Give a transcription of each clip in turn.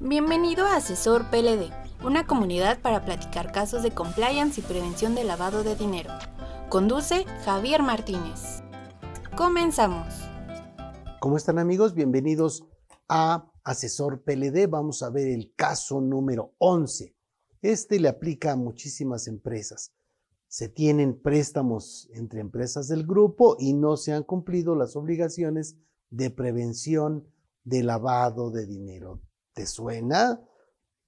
Bienvenido a Asesor PLD, una comunidad para platicar casos de compliance y prevención de lavado de dinero. Conduce Javier Martínez. Comenzamos. ¿Cómo están amigos? Bienvenidos a Asesor PLD. Vamos a ver el caso número 11. Este le aplica a muchísimas empresas. Se tienen préstamos entre empresas del grupo y no se han cumplido las obligaciones de prevención de lavado de dinero. ¿Te suena?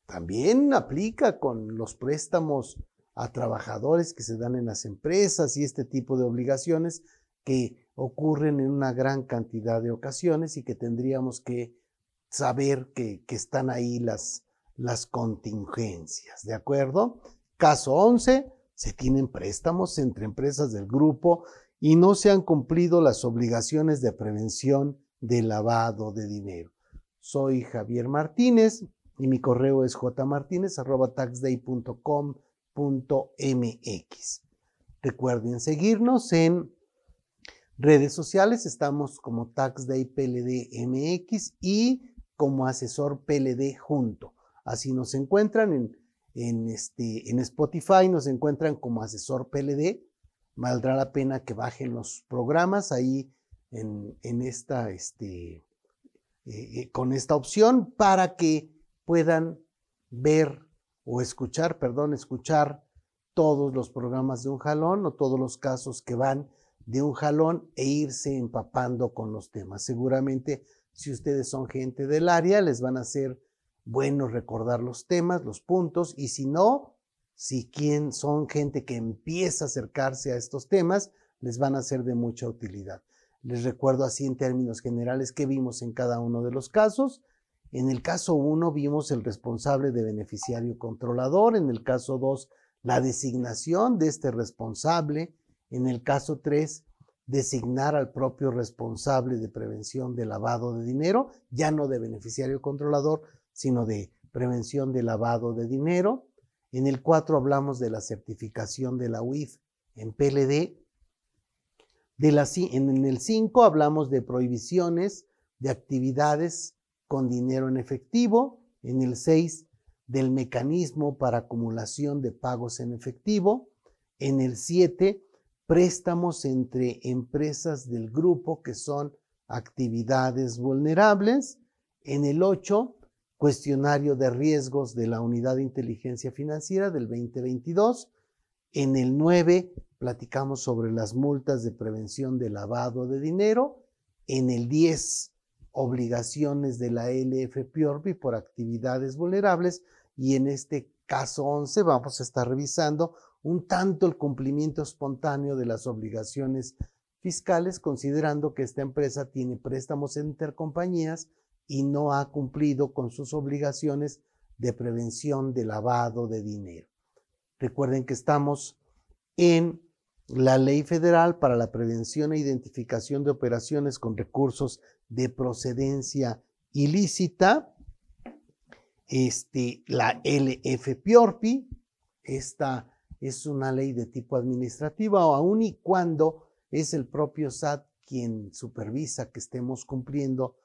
También aplica con los préstamos a trabajadores que se dan en las empresas y este tipo de obligaciones que ocurren en una gran cantidad de ocasiones y que tendríamos que saber que, están ahí las, las contingencias, ¿de acuerdo? Caso 11, se tienen préstamos entre empresas del grupo y no se han cumplido las obligaciones de prevención de lavado de dinero. Soy Javier Martínez y mi correo es jmartinez.taxday.com.mx. Recuerden seguirnos en redes sociales, estamos como TaxDay PLD MX y como asesor PLD junto. Así nos encuentran en, en, este, en Spotify, nos encuentran como asesor PLD. Valdrá la pena que bajen los programas ahí en, en esta, este, eh, eh, con esta opción para que puedan ver o escuchar, perdón, escuchar todos los programas de un jalón o todos los casos que van de un jalón e irse empapando con los temas. Seguramente si ustedes son gente del área, les van a ser bueno recordar los temas, los puntos, y si no, si quien son gente que empieza a acercarse a estos temas, les van a ser de mucha utilidad. Les recuerdo así en términos generales qué vimos en cada uno de los casos. En el caso 1 vimos el responsable de beneficiario controlador, en el caso 2 la designación de este responsable, en el caso 3 designar al propio responsable de prevención de lavado de dinero, ya no de beneficiario controlador, sino de prevención de lavado de dinero. En el 4 hablamos de la certificación de la UIF en PLD en el 5 hablamos de prohibiciones de actividades con dinero en efectivo. En el 6 del mecanismo para acumulación de pagos en efectivo. En el 7 préstamos entre empresas del grupo que son actividades vulnerables. En el 8 cuestionario de riesgos de la Unidad de Inteligencia Financiera del 2022. En el 9 platicamos sobre las multas de prevención de lavado de dinero. En el 10, obligaciones de la LF por actividades vulnerables. Y en este caso 11 vamos a estar revisando un tanto el cumplimiento espontáneo de las obligaciones fiscales, considerando que esta empresa tiene préstamos intercompañías y no ha cumplido con sus obligaciones de prevención de lavado de dinero. Recuerden que estamos en la Ley Federal para la Prevención e Identificación de Operaciones con Recursos de Procedencia Ilícita, este, la LFPORPI, esta es una ley de tipo administrativa, aun y cuando es el propio SAT quien supervisa que estemos cumpliendo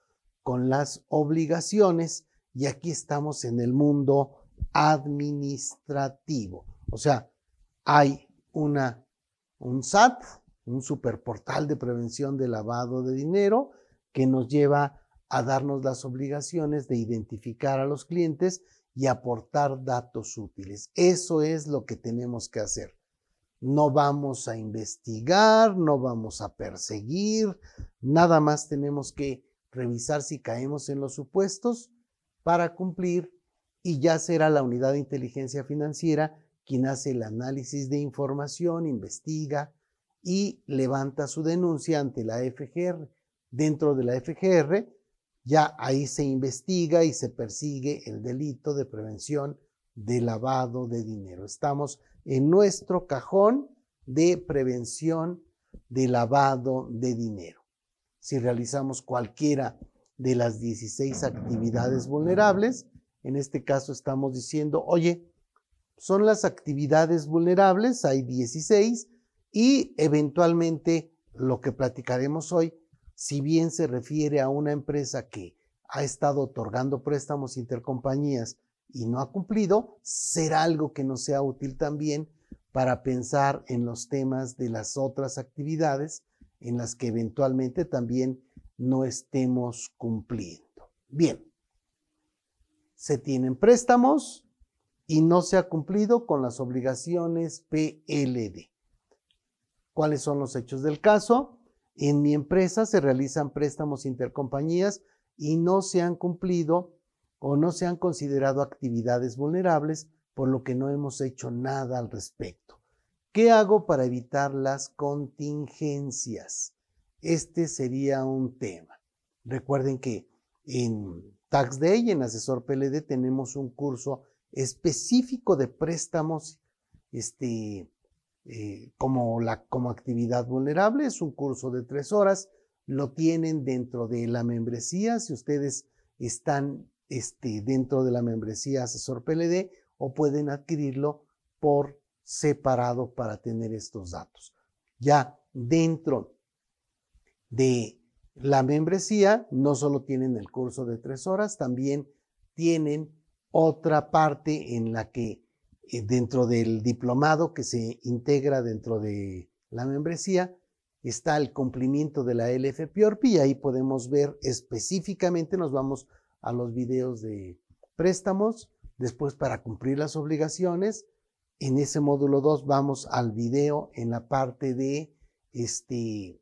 con las obligaciones, y aquí estamos en el mundo administrativo. O sea, hay una un SAT, un superportal de prevención de lavado de dinero que nos lleva a darnos las obligaciones de identificar a los clientes y aportar datos útiles. Eso es lo que tenemos que hacer. No vamos a investigar, no vamos a perseguir, nada más tenemos que revisar si caemos en los supuestos para cumplir y ya será la unidad de inteligencia financiera quien hace el análisis de información, investiga y levanta su denuncia ante la FGR. Dentro de la FGR, ya ahí se investiga y se persigue el delito de prevención de lavado de dinero. Estamos en nuestro cajón de prevención de lavado de dinero. Si realizamos cualquiera de las 16 actividades vulnerables, en este caso estamos diciendo, oye, son las actividades vulnerables, hay 16, y eventualmente lo que platicaremos hoy, si bien se refiere a una empresa que ha estado otorgando préstamos intercompañías y no ha cumplido, será algo que nos sea útil también para pensar en los temas de las otras actividades en las que eventualmente también no estemos cumpliendo. Bien, se tienen préstamos y no se ha cumplido con las obligaciones PLD. ¿Cuáles son los hechos del caso? En mi empresa se realizan préstamos intercompañías y no se han cumplido o no se han considerado actividades vulnerables, por lo que no hemos hecho nada al respecto. ¿Qué hago para evitar las contingencias? Este sería un tema. Recuerden que en Tax Day, en Asesor PLD, tenemos un curso específico de préstamos este, eh, como, la, como actividad vulnerable. Es un curso de tres horas. Lo tienen dentro de la membresía. Si ustedes están este, dentro de la membresía Asesor PLD o pueden adquirirlo por separado para tener estos datos. Ya dentro de la membresía, no solo tienen el curso de tres horas, también tienen otra parte en la que eh, dentro del diplomado que se integra dentro de la membresía está el cumplimiento de la LFPORP y ahí podemos ver específicamente, nos vamos a los videos de préstamos, después para cumplir las obligaciones, en ese módulo 2 vamos al video en la parte de este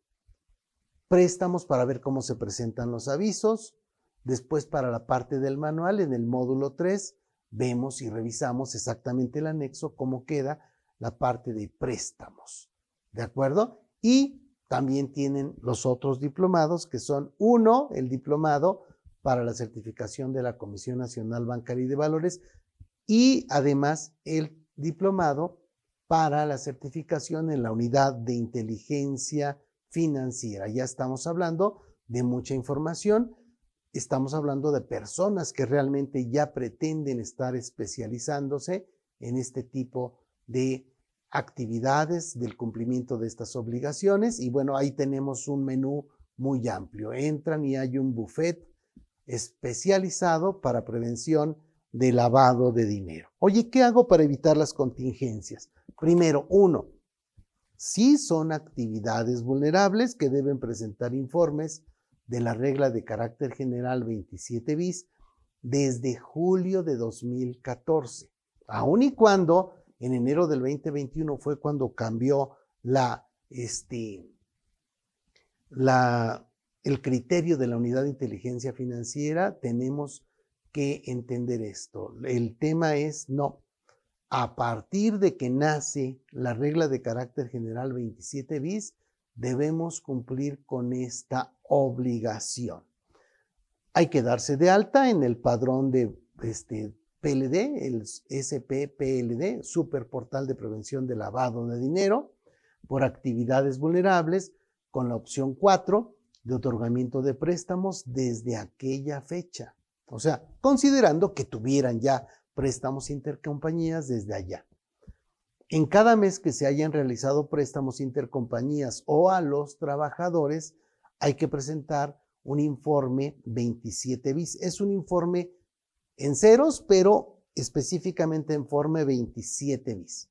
préstamos para ver cómo se presentan los avisos. Después para la parte del manual, en el módulo 3, vemos y revisamos exactamente el anexo, cómo queda la parte de préstamos. ¿De acuerdo? Y también tienen los otros diplomados, que son uno, el diplomado para la certificación de la Comisión Nacional Bancaria y de Valores, y además el diplomado para la certificación en la unidad de inteligencia financiera. Ya estamos hablando de mucha información, estamos hablando de personas que realmente ya pretenden estar especializándose en este tipo de actividades del cumplimiento de estas obligaciones y bueno, ahí tenemos un menú muy amplio. Entran y hay un buffet especializado para prevención de lavado de dinero. Oye, ¿qué hago para evitar las contingencias? Primero, uno, sí son actividades vulnerables que deben presentar informes de la regla de carácter general 27 bis desde julio de 2014, aun y cuando en enero del 2021 fue cuando cambió la, este, la, el criterio de la unidad de inteligencia financiera, tenemos que entender esto. El tema es, no, a partir de que nace la regla de carácter general 27 bis, debemos cumplir con esta obligación. Hay que darse de alta en el padrón de este, PLD, el SPPLD, Super Portal de Prevención de Lavado de Dinero, por actividades vulnerables, con la opción 4 de otorgamiento de préstamos desde aquella fecha. O sea, considerando que tuvieran ya préstamos intercompañías desde allá. En cada mes que se hayan realizado préstamos intercompañías o a los trabajadores, hay que presentar un informe 27 bis. Es un informe en ceros, pero específicamente en informe 27 bis.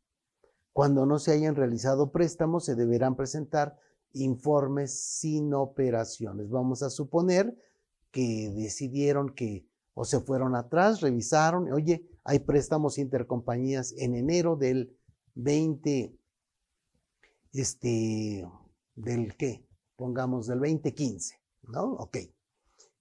Cuando no se hayan realizado préstamos, se deberán presentar informes sin operaciones. Vamos a suponer que decidieron que o se fueron atrás, revisaron, oye, hay préstamos intercompañías en enero del 20, este, del qué, pongamos del 2015, ¿no? Ok.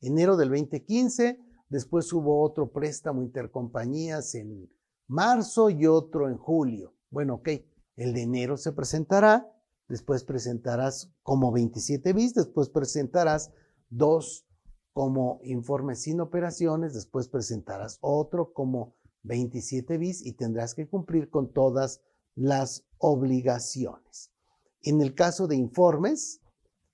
Enero del 2015, después hubo otro préstamo intercompañías en marzo y otro en julio. Bueno, ok, el de enero se presentará, después presentarás como 27 bis, después presentarás dos como informe sin operaciones, después presentarás otro como 27 bis y tendrás que cumplir con todas las obligaciones. En el caso de informes,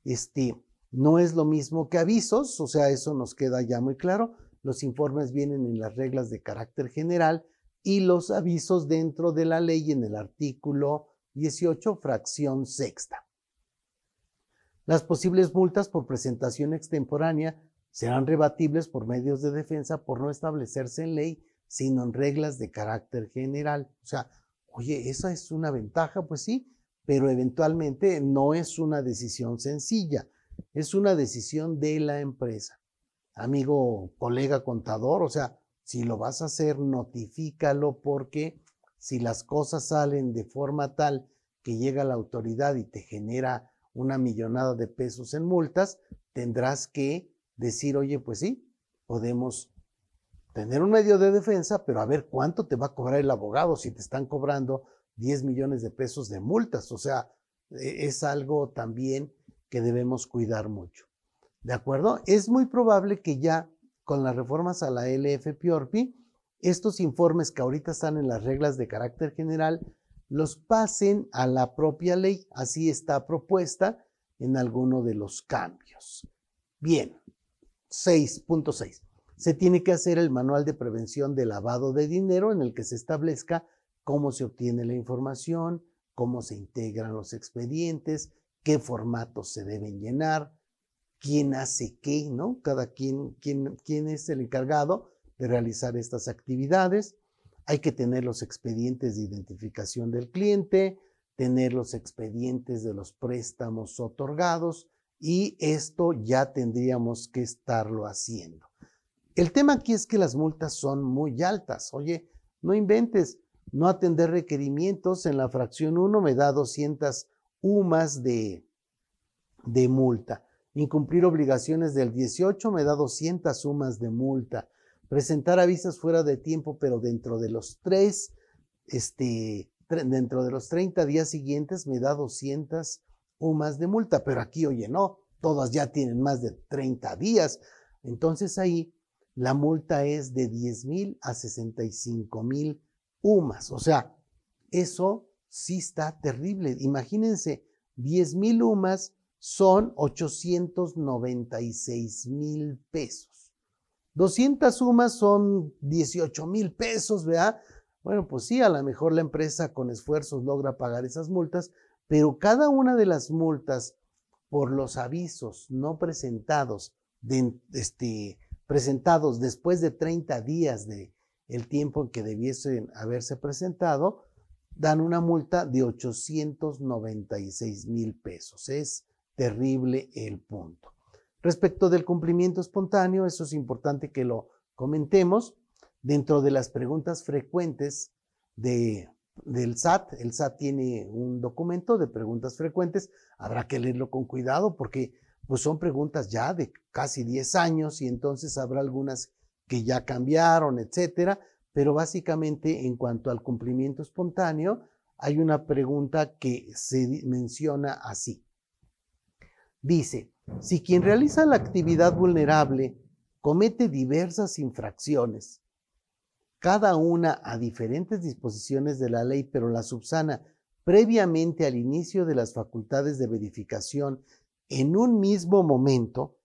este, no es lo mismo que avisos, o sea, eso nos queda ya muy claro. Los informes vienen en las reglas de carácter general y los avisos dentro de la ley en el artículo 18, fracción sexta. Las posibles multas por presentación extemporánea serán rebatibles por medios de defensa por no establecerse en ley, sino en reglas de carácter general. O sea, oye, esa es una ventaja, pues sí, pero eventualmente no es una decisión sencilla, es una decisión de la empresa. Amigo, colega contador, o sea, si lo vas a hacer, notifícalo porque si las cosas salen de forma tal que llega la autoridad y te genera una millonada de pesos en multas, tendrás que decir, oye, pues sí, podemos tener un medio de defensa, pero a ver cuánto te va a cobrar el abogado si te están cobrando 10 millones de pesos de multas. O sea, e, es algo también que debemos cuidar mucho. ¿De acuerdo? Es muy probable que ya con las reformas a la LFPORPI, estos informes que ahorita están en las reglas de carácter general, los pasen a la propia ley. Así está propuesta en alguno de los cambios. Bien, 6.6. Se tiene que hacer el manual de prevención de lavado de dinero en el que se establezca cómo se obtiene la información, cómo se integran los expedientes, qué formatos se deben llenar, quién hace qué, ¿no? Cada quien, quién, quién es el encargado de realizar estas actividades. Hay que tener los expedientes de identificación del cliente, tener los expedientes de los préstamos otorgados, y esto ya tendríamos que estarlo haciendo. El tema aquí es que las multas son muy altas. Oye, no inventes, no atender requerimientos en la fracción 1 me da 200 UMAS de, de multa. Incumplir obligaciones del 18 me da 200 UMAS de multa. Presentar avisos fuera de tiempo, pero dentro de los tres, este, dentro de los 30 días siguientes me da 200 más de multa, pero aquí, oye, no, todas ya tienen más de 30 días. Entonces ahí la multa es de 10 mil a 65 mil O sea, eso sí está terrible. Imagínense, 10 mil UMAS son 896 mil pesos. 200 UMAS son 18 mil pesos, ¿verdad? Bueno, pues sí, a lo mejor la empresa con esfuerzos logra pagar esas multas, pero cada una de las multas por los avisos no presentados, este, presentados después de 30 días de el tiempo en que debiesen haberse presentado, dan una multa de 896 mil pesos. Es terrible el punto. Respecto del cumplimiento espontáneo, eso es importante que lo comentemos. Dentro de las preguntas frecuentes de del SAT. El SAT tiene un documento de preguntas frecuentes. Habrá que leerlo con cuidado porque pues son preguntas ya de casi 10 años y entonces habrá algunas que ya cambiaron, etcétera. Pero básicamente en cuanto al cumplimiento espontáneo, hay una pregunta que se menciona así. Dice, si quien realiza la actividad vulnerable comete diversas infracciones, cada una a diferentes disposiciones de la ley, pero la subsana previamente al inicio de las facultades de verificación en un mismo momento,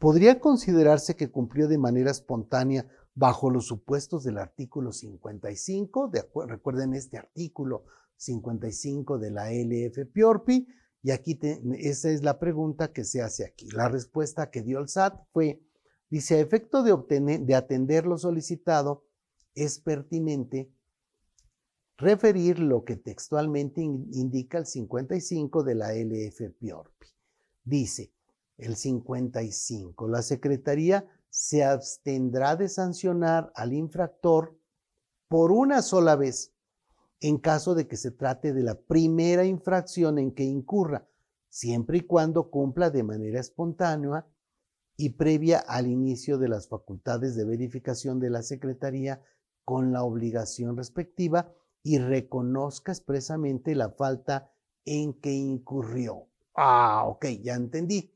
podría considerarse que cumplió de manera espontánea bajo los supuestos del artículo 55, de recuerden este artículo 55 de la LF Piorpi, y aquí esa es la pregunta que se hace aquí. La respuesta que dio el SAT fue, dice, a efecto de, atender lo solicitado, es pertinente referir lo que textualmente indica el 55 de la LF Piorpi. Dice el 55, la Secretaría se abstendrá de sancionar al infractor por una sola vez en caso de que se trate de la primera infracción en que incurra, siempre y cuando cumpla de manera espontánea y previa al inicio de las facultades de verificación de la Secretaría con la obligación respectiva y reconozca expresamente la falta en que incurrió. Ah, ok, ya entendí.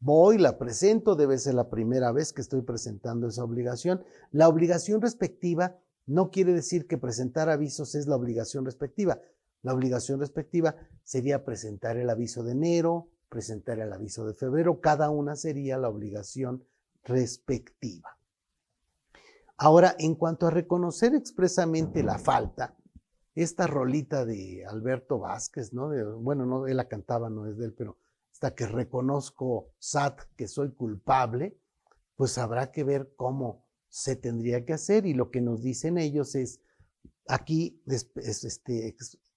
Voy, la presento, debe ser la primera vez que estoy presentando esa obligación. La obligación respectiva no quiere decir que presentar avisos es la obligación respectiva. La obligación respectiva sería presentar el aviso de enero, presentar el aviso de febrero, cada una sería la obligación respectiva. Ahora, en cuanto a reconocer expresamente la falta, esta rolita de Alberto Vázquez, ¿no? bueno, no, él la cantaba, no es de él, pero hasta que reconozco SAT que soy culpable, pues habrá que ver cómo se tendría que hacer. Y lo que nos dicen ellos es, aquí este,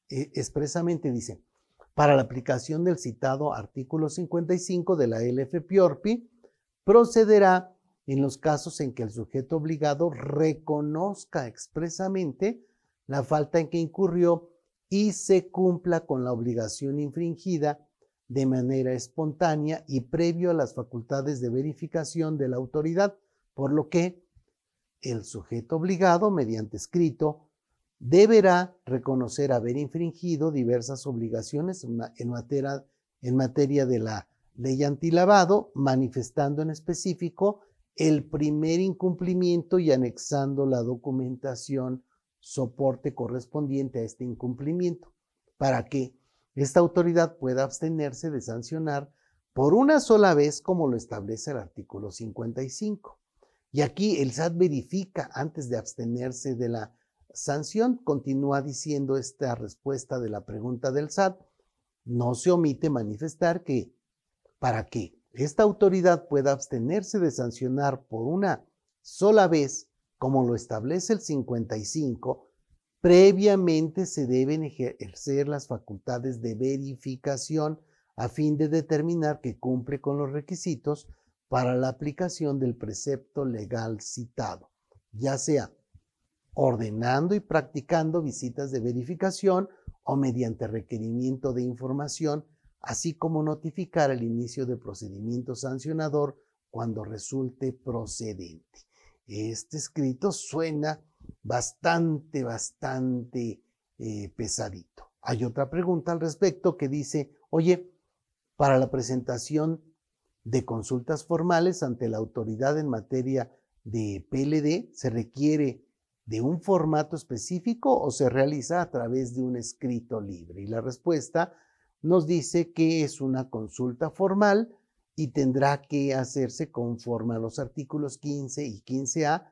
e, expresamente dicen, para la aplicación del citado artículo 55 de la LFPORPI, procederá en los casos en que el sujeto obligado reconozca expresamente la falta en que incurrió y se cumpla con la obligación infringida de manera espontánea y previo a las facultades de verificación de la autoridad, por lo que el sujeto obligado, mediante escrito, deberá reconocer haber infringido diversas obligaciones en materia, de la ley antilavado, manifestando en específico el primer incumplimiento y anexando la documentación soporte correspondiente a este incumplimiento, para que esta autoridad pueda abstenerse de sancionar por una sola vez como lo establece el artículo 55. Y aquí el SAT verifica antes de abstenerse de la sanción, continúa diciendo esta respuesta de la pregunta del SAT, no se omite manifestar que para que esta autoridad pueda abstenerse de sancionar por una sola vez, como lo establece el 55, previamente se deben ejercer las facultades de verificación a fin de determinar que cumple con los requisitos para la aplicación del precepto legal citado, ya sea ordenando y practicando visitas de verificación o mediante requerimiento de información, así como notificar el inicio de procedimiento sancionador cuando resulte procedente. Este escrito suena bastante, bastante eh, pesadito. Hay otra pregunta al respecto que dice, oye, para la presentación de consultas formales ante la autoridad en materia de PLD, ¿se requiere de un formato específico o se realiza a través de un escrito libre? Y la respuesta nos dice que es una consulta formal y tendrá que hacerse conforme a los artículos 15 y 15A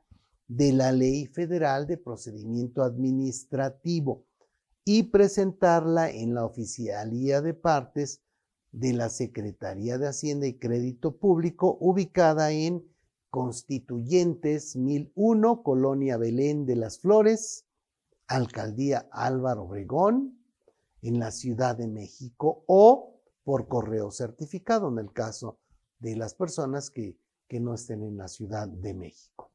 de la Ley Federal de Procedimiento Administrativo y presentarla en la Oficialía de Partes de la Secretaría de Hacienda y Crédito Público ubicada en Constituyentes 1001, Colonia Belén de las Flores, Alcaldía Álvaro Obregón, en la Ciudad de México o por correo certificado en el caso de las personas que, que no estén en la Ciudad de México.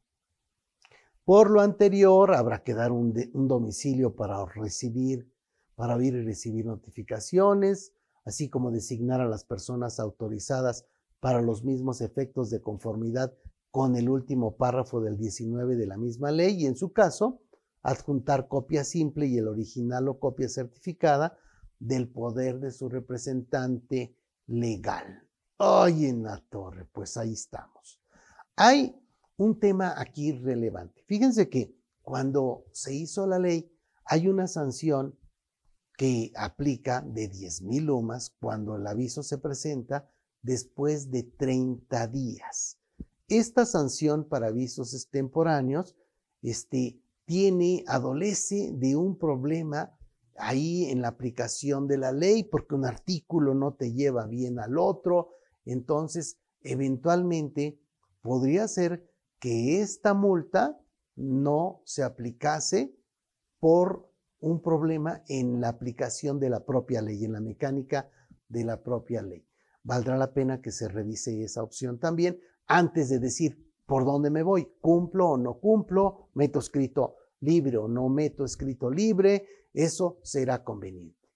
Por lo anterior, habrá que dar un, domicilio para recibir, para oír y recibir notificaciones, así como designar a las personas autorizadas para los mismos efectos de conformidad con el último párrafo del 19 de la misma ley y en su caso, adjuntar copia simple y el original o copia certificada del poder de su representante legal. Ay, en la torre, pues ahí estamos. Hay un tema aquí relevante. Fíjense que cuando se hizo la ley, hay una sanción que aplica de 10 mil lumas cuando el aviso se presenta después de 30 días. Esta sanción para avisos extemporáneos este, tiene, adolece de un problema ahí en la aplicación de la ley, porque un artículo no te lleva bien al otro. Entonces, eventualmente podría ser que esta multa no se aplicase por un problema en la aplicación de la propia ley, en la mecánica de la propia ley. Valdrá la pena que se revise esa opción también, antes de decir por dónde me voy, cumplo o no cumplo, meto escrito libre o no meto escrito libre, eso será conveniente.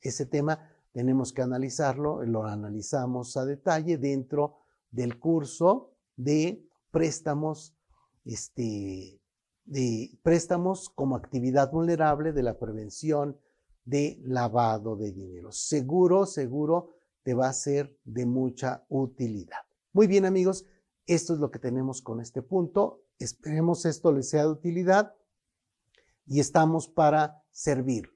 Ese tema tenemos que analizarlo, lo analizamos a detalle dentro del curso de préstamos, este, préstamos como actividad vulnerable de la prevención de lavado de dinero. Seguro, seguro te va a ser de mucha utilidad. Muy bien amigos, esto es lo que tenemos con este punto. Esperemos esto les sea de utilidad y estamos para servirlos.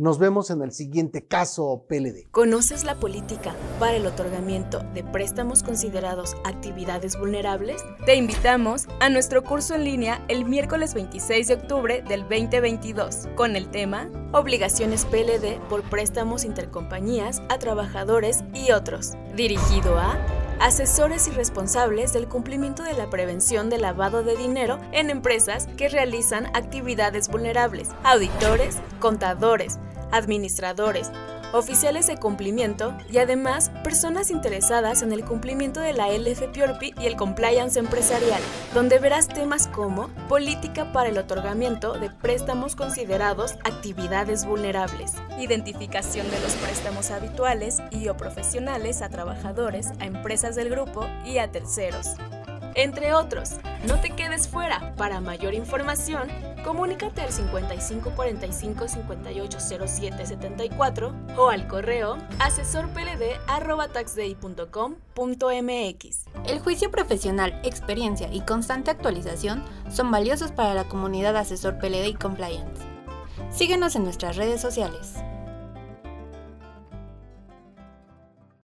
Nos vemos en el siguiente caso PLD. ¿Conoces la política para el otorgamiento de préstamos considerados actividades vulnerables? Te invitamos a nuestro curso en línea el miércoles 26 de octubre del 2022 con el tema Obligaciones PLD por préstamos intercompañías a trabajadores y otros, dirigido a asesores y responsables del cumplimiento de la prevención del lavado de dinero en empresas que realizan actividades vulnerables, auditores, contadores, administradores, oficiales de cumplimiento y además personas interesadas en el cumplimiento de la LFPORPI y el compliance empresarial, donde verás temas como política para el otorgamiento de préstamos considerados actividades vulnerables, identificación de los préstamos habituales y o profesionales a trabajadores, a empresas del grupo y a terceros entre otros. No te quedes fuera. Para mayor información, comunícate al 55 45 o al correo asesorpld.taxday.com.mx. El juicio profesional, experiencia y constante actualización son valiosos para la comunidad Asesor PLD y Compliance. Síguenos en nuestras redes sociales.